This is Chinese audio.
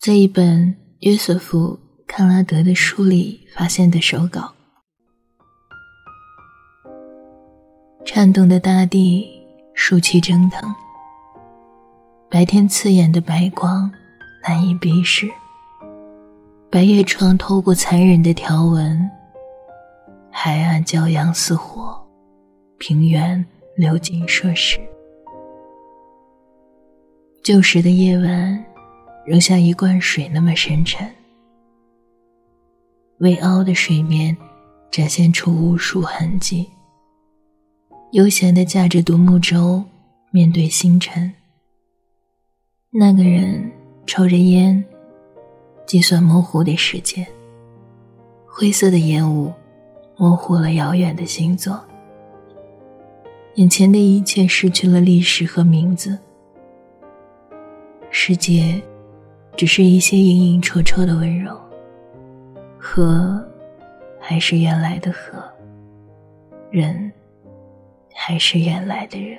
在一本约瑟夫·康拉德的书里发现的手稿。颤动的大地，树气蒸腾，白天刺眼的白光难以逼视。白叶窗透过残忍的条纹，海岸骄阳似火，平原流金烁石。旧时的夜晚。仍像一罐水那么深沉，微凹的水面展现出无数痕迹。悠闲的驾着独木舟，面对星辰。那个人抽着烟，计算模糊的时间。灰色的烟雾模糊了遥远的星座，眼前的一切失去了历史和名字。世界。只是一些隐隐绰绰的温柔，河还是原来的河，人还是原来的人。